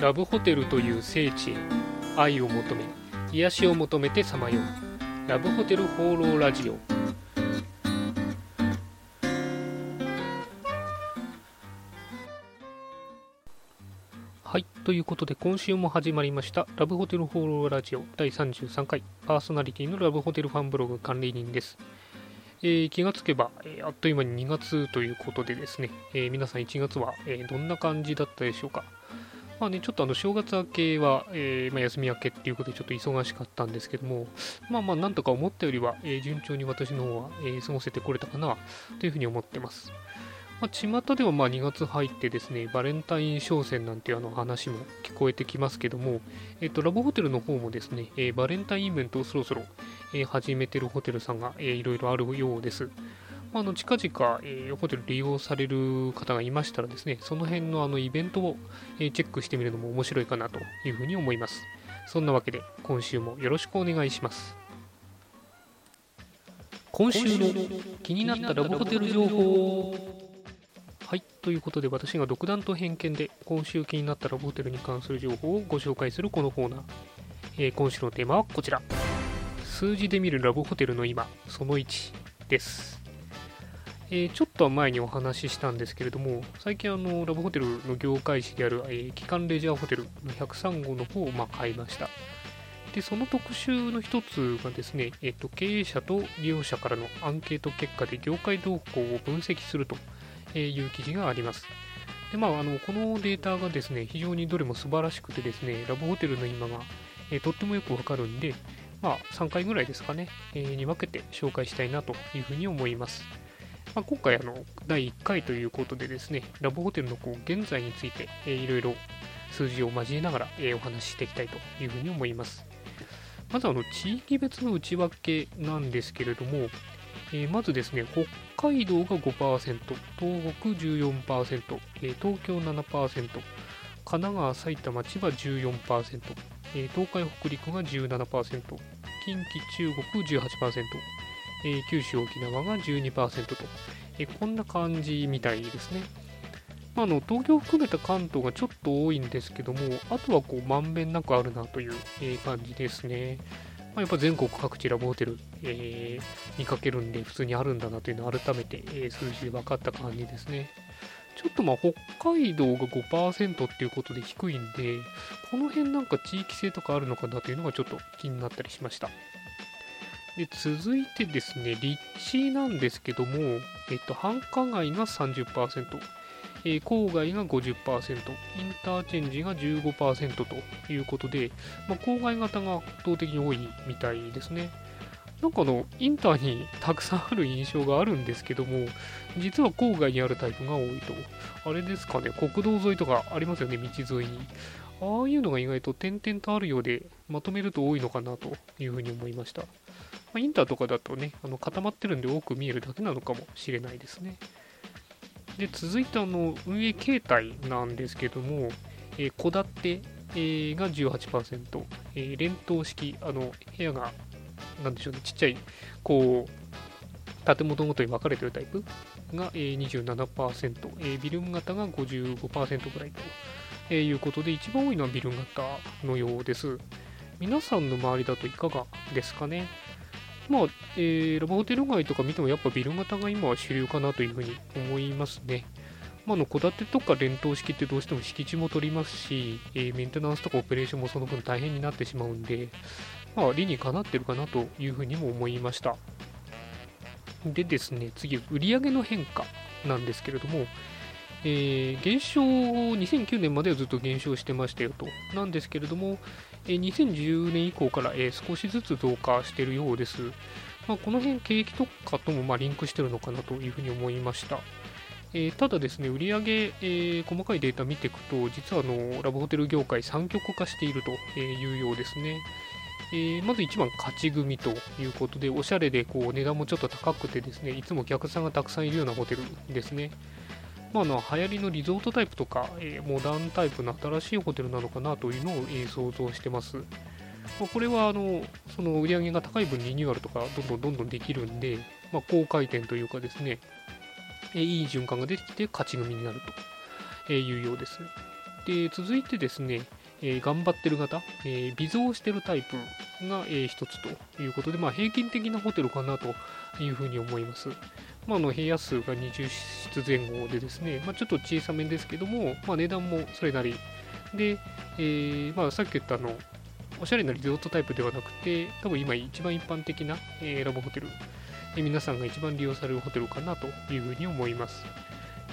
ラブホテルという聖地へ愛を求め癒しを求めてさまよう。ラブホテル放浪ラジオ。はいということで今週も始まりましたラブホテル放浪ラジオ第33回。パーソナリティのラブホテルファンブログ管理人です。えー、気がつけば、えー、あっという間に2月ということでですね、えー、皆さん1月は、えどんな感じだったでしょうか？まあね、ちょっとあの正月明けは、えまあ、休み明けっていうことでちょっと忙しかったんですけども、まあまあなんとか思ったよりは、え順調に私の方は、え過ごせてこれたかなというふうに思ってます。まあ、巷ではまあ2月入ってですね、バレンタイン商戦なんていうあの話も聞こえてきますけども、えっ、と、ラブホテルの方もですね、えバレンタインイベントをそろそろ、え始めてるホテルさんが、えー、いろいろあるようです。まあ、の近々、えー、ホテル利用される方がいましたらですね、その辺のあのイベントを、え、チェックしてみるのも面白いかなというふうに思います。そんなわけで、今週もよろしくお願いします。今週の気になったラブホテル情報はい、ということで私が独断と偏見で今週気になったラブホテルに関する情報をご紹介するこのコーナー。えー、今週のテーマはこちら。数字で見るラブホテルの今、その1です。えー、ちょっと前にお話ししたんですけれども、最近あのラブホテルの業界誌である、えー、機関レジャーホテルの103号の方をま買いました。で、その特集の一つがですね、えーと、経営者と利用者からのアンケート結果で業界動向を分析するという記事があります。で、まあ、あのこのデータがですね、非常にどれも素晴らしくてですね、ラブホテルの今が、え、とってもよくわかるんで、まあ、3回ぐらいですかね、え、に分けて紹介したいなというふうに思います。まあ、今回あの、第1回ということでですね、ラブホテルのこう現在について、えー、いろいろ数字を交えながら、えー、お話ししていきたいというふうに思います。まずあの、地域別の内訳なんですけれども、えー、まずですね、北海道が5%、東北14%、えー、東京7%、神奈川、埼玉、千葉14%、えー、東海、北陸が17%、近畿、中国18%、えー、九州、沖縄が12%と、えー、こんな感じみたいですね。まあ、の東京を含めた関東がちょっと多いんですけども、あとはこうまんべんなくあるなという、えー、感じですね。まあ、やっぱ全国各地ラブホテル、えー、見かけるんで普通にあるんだなというのを改めて、えー、数字で分かった感じですね。ちょっとまあ北海道が5%っていうことで低いんで、この辺なんか地域性とかあるのかなというのがちょっと気になったりしました。で続いてですね、立地なんですけども、えっと、繁華街が30%、えー、郊外が50%、インターチェンジが15%ということで、まあ、郊外型が圧倒的に多いみたいですね。なんかあの、インターにたくさんある印象があるんですけども、実は郊外にあるタイプが多いと。あれですかね、国道沿いとかありますよね、道沿いに。ああいうのが意外と点々とあるようで、まとめると多いのかなというふうに思いました。まあ、インターとかだとね、あの固まってるんで多く見えるだけなのかもしれないですね。で、続いてあの、運営形態なんですけども、え戸、建て、えー、が18%、えー、連棟式、あの、部屋がなんでしょうね、ちっちゃい、こう、建物ごとに分かれてるタイプ？がえ27%、えビル型が55%ぐらいとえいうことで、一番多いのはビル型のようです。皆さんの周りだといかがですかね？まあ、えー、ラブホテル街とか見てもやっぱビル型が今は主流かなというふうに思いますね。まあ、の戸建てとか連棟式ってどうしても敷地も取りますし、えー、メンテナンスとかオペレーションもその分大変になってしまうんで、まあ、理にかなってるかなというふうにも思いました。でですね、次、売上の変化なんですけれども、えー、減少、2009年まではずっと減少してましたよと。なんですけれども、え、2010年以降から、少しずつ増加しているようです。まあ、この辺、景気とかともまリンクしているのかなというふうに思いました。え、ただですね、売上、えー、細かいデータ見ていくと、実はあのラブホテル業界三極化しているというようですね。えー、まず1番、勝ち組ということで、おしゃれでこう値段もちょっと高くてですね、いつもお客さんがたくさんいるようなホテルですね。まあ、の流行りのリゾートタイプとか、え、モダンタイプの新しいホテルなのかなというのを、え、想像してます。まあ、これはあのその売り上げが高い分リニューアルとかどんどんどんどんできるんで、まあ、高回転というかですね、え、いい循環が出てきて勝ち組になるというようです。で続いてですね、えー、頑張ってる方、えー、微増してるタイプが、えー、一つということで、まあ、平均的なホテルかなというふうに思います。まあ、の部屋数が20室前後でですね、まあ、ちょっと小さめですけども、まあ、値段もそれなり。で、えーまあ、さっき言ったあのおしゃれなリゾートタイプではなくて多分今一番一般的な、えー、ラブホテル、えー、皆さんが一番利用されるホテルかなというふうに思います。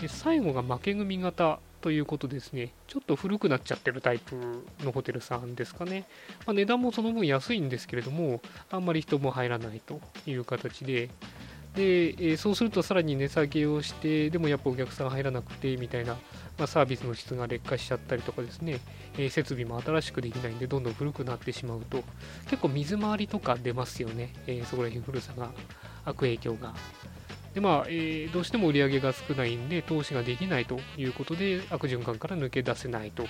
で最後が負け組型ということですね、ちょっと古くなっちゃってるタイプのホテルさんですかね。まあ、値段もその分安いんですけれども、あんまり人も入らないという形で、で、え、そうするとさらに値下げをして、でもやっぱお客さん入らなくてみたいな、まあ、サービスの質が劣化しちゃったりとかですね、え、設備も新しくできないんで、どんどん古くなってしまうと、結構水回りとか出ますよね、え、そこら辺古さが、悪影響が。でまあえー、どうしても売り上げが少ないんで、投資ができないということで、悪循環から抜け出せないと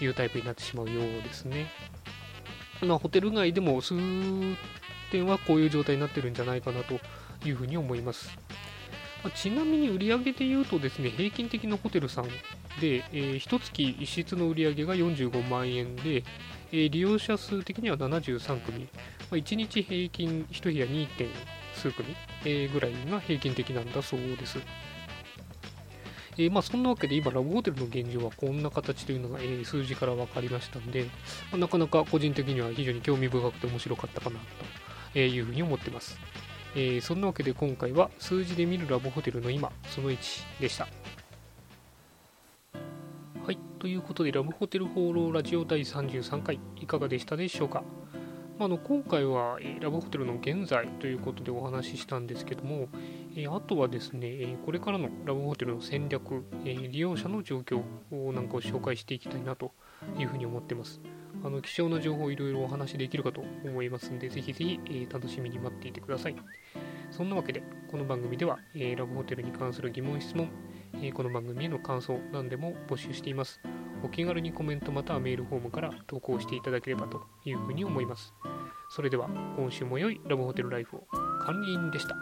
いうタイプになってしまうようですね。まあ、ホテル街でも数点はこういう状態になってるんじゃないかなというふうに思います。まあ、ちなみに売上で言うとですね、平均的なホテルさんで、えー、1月1室の売り上げが45万円で、えー、利用者数的には73組、まあ、1日平均1部屋2数組、えー、ぐらいが平均的なんだそうです。えー、まあ、そんなわけで今、ラブホテルの現状はこんな形というのが、えー、数字から分かりましたんで、まあ、なかなか個人的には非常に興味深くて面白かったかなというふうに思ってます。えー、そんなわけで今回は数字で見るラブホテルの今、その1でした。はい、ということでラブホテル放浪ラジオ第33回いかがでしたでしょうか？あの今回は、ラブホテルの現在ということでお話ししたんですけども、えあとはですね、えこれからのラブホテルの戦略、え利用者の状況なんかを紹介していきたいなというふうに思ってます。あの貴重な情報をいろいろお話しできるかと思いますので、ぜひぜひ、え楽しみに待っていてください。そんなわけで、この番組では、えラブホテルに関する疑問、質問、えこの番組への感想、何でも募集しています。お気軽にコメントまたはメールフォームから投稿していただければというふうに思います。それでは今週も良いラブホテルライフを管理員でした。